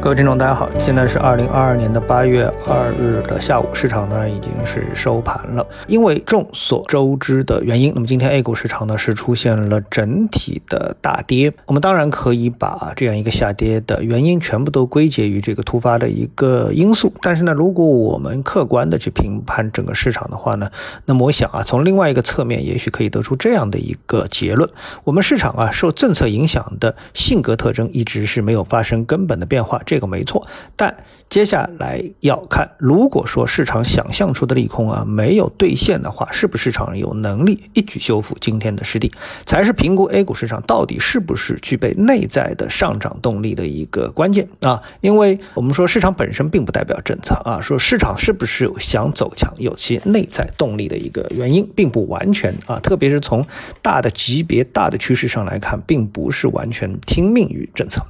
各位听众，大家好，现在是二零二二年的八月二日的下午，市场呢已经是收盘了。因为众所周知的原因，那么今天 A 股市场呢是出现了整体的大跌。我们当然可以把这样一个下跌的原因全部都归结于这个突发的一个因素。但是呢，如果我们客观的去评判整个市场的话呢，那么我想啊，从另外一个侧面，也许可以得出这样的一个结论：我们市场啊受政策影响的性格特征一直是没有发生根本的变化。这这个没错，但接下来要看，如果说市场想象出的利空啊没有兑现的话，是不是市场有能力一举修复今天的失地，才是评估 A 股市场到底是不是具备内在的上涨动力的一个关键啊。因为我们说市场本身并不代表政策啊，说市场是不是有想走强、有其内在动力的一个原因，并不完全啊，特别是从大的级别、大的趋势上来看，并不是完全听命于政策。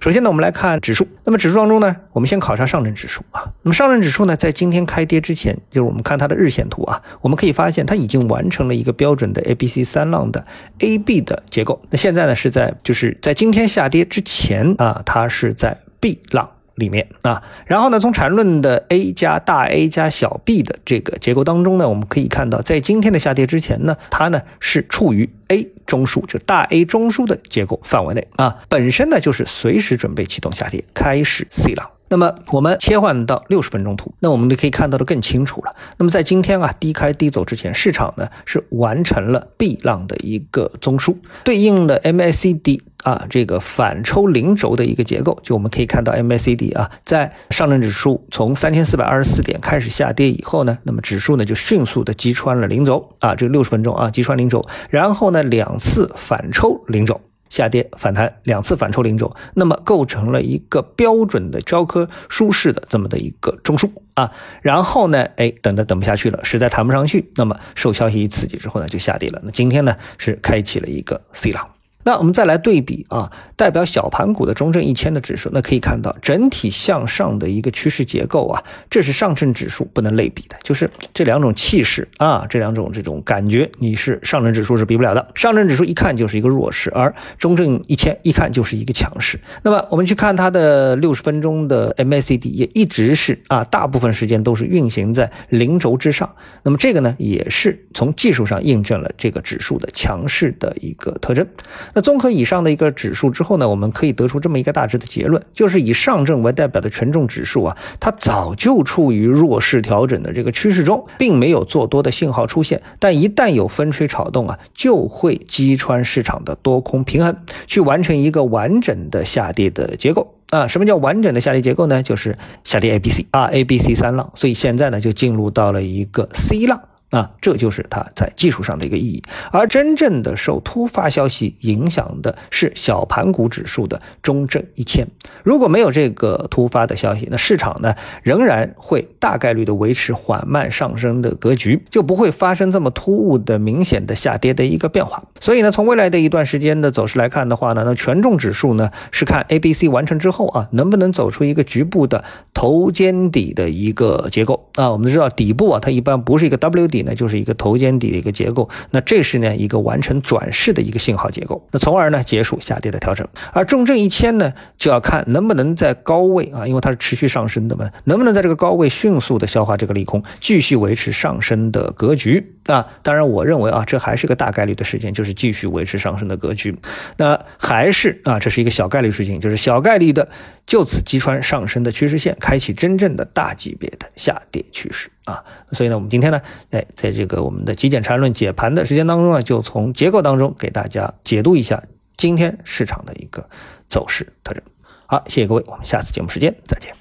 首先呢，我们来看指数。那么指数当中呢，我们先考察上证指数啊。那么上证指数呢，在今天开跌之前，就是我们看它的日线图啊，我们可以发现它已经完成了一个标准的 A、B、C 三浪的 A、B 的结构。那现在呢，是在就是在今天下跌之前啊，它是在 B 浪。里面啊，然后呢，从缠论的 A 加大 A 加小 b 的这个结构当中呢，我们可以看到，在今天的下跌之前呢，它呢是处于 A 中枢，就大 A 中枢的结构范围内啊，本身呢就是随时准备启动下跌，开始 C 浪。那么我们切换到六十分钟图，那我们就可以看到的更清楚了。那么在今天啊低开低走之前，市场呢是完成了 B 浪的一个中枢，对应的 MACD 啊这个反抽零轴的一个结构，就我们可以看到 MACD 啊在上证指数从三千四百二十四点开始下跌以后呢，那么指数呢就迅速的击穿了零轴啊，这个六十分钟啊击穿零轴，然后呢两次反抽零轴。下跌反弹两次反抽零轴，那么构成了一个标准的教科书式的这么的一个中枢啊，然后呢，哎，等着等不下去了，实在谈不上去，那么受消息一刺激之后呢，就下跌了。那今天呢，是开启了一个 C 浪。那我们再来对比啊，代表小盘股的中证一千的指数，那可以看到整体向上的一个趋势结构啊，这是上证指数不能类比的，就是这两种气势啊，这两种这种感觉，你是上证指数是比不了的。上证指数一看就是一个弱势，而中证一千一看就是一个强势。那么我们去看它的六十分钟的 MACD，也一直是啊，大部分时间都是运行在零轴之上。那么这个呢，也是从技术上印证了这个指数的强势的一个特征。那综合以上的一个指数之后呢，我们可以得出这么一个大致的结论，就是以上证为代表的权重指数啊，它早就处于弱势调整的这个趋势中，并没有做多的信号出现。但一旦有风吹草动啊，就会击穿市场的多空平衡，去完成一个完整的下跌的结构啊。什么叫完整的下跌结构呢？就是下跌 A、B、C 啊，A、B、C 三浪。所以现在呢，就进入到了一个 C 浪。那，这就是它在技术上的一个意义。而真正的受突发消息影响的是小盘股指数的中证一千。如果没有这个突发的消息，那市场呢仍然会大概率的维持缓慢上升的格局，就不会发生这么突兀的明显的下跌的一个变化。所以呢，从未来的一段时间的走势来看的话呢，那权重指数呢是看 A、B、C 完成之后啊，能不能走出一个局部的头肩底的一个结构啊？我们知道底部啊，它一般不是一个 W 底。呢，就是一个头肩底的一个结构，那这是呢一个完成转势的一个信号结构，那从而呢结束下跌的调整。而重证一千呢，就要看能不能在高位啊，因为它是持续上升的嘛，能不能在这个高位迅速的消化这个利空，继续维持上升的格局啊？当然，我认为啊，这还是个大概率的事件，就是继续维持上升的格局。那还是啊，这是一个小概率事情，就是小概率的就此击穿上升的趋势线，开启真正的大级别的下跌趋势。啊，所以呢，我们今天呢，哎，在这个我们的极简缠论解盘的时间当中呢，就从结构当中给大家解读一下今天市场的一个走势特征。好，谢谢各位，我们下次节目时间再见。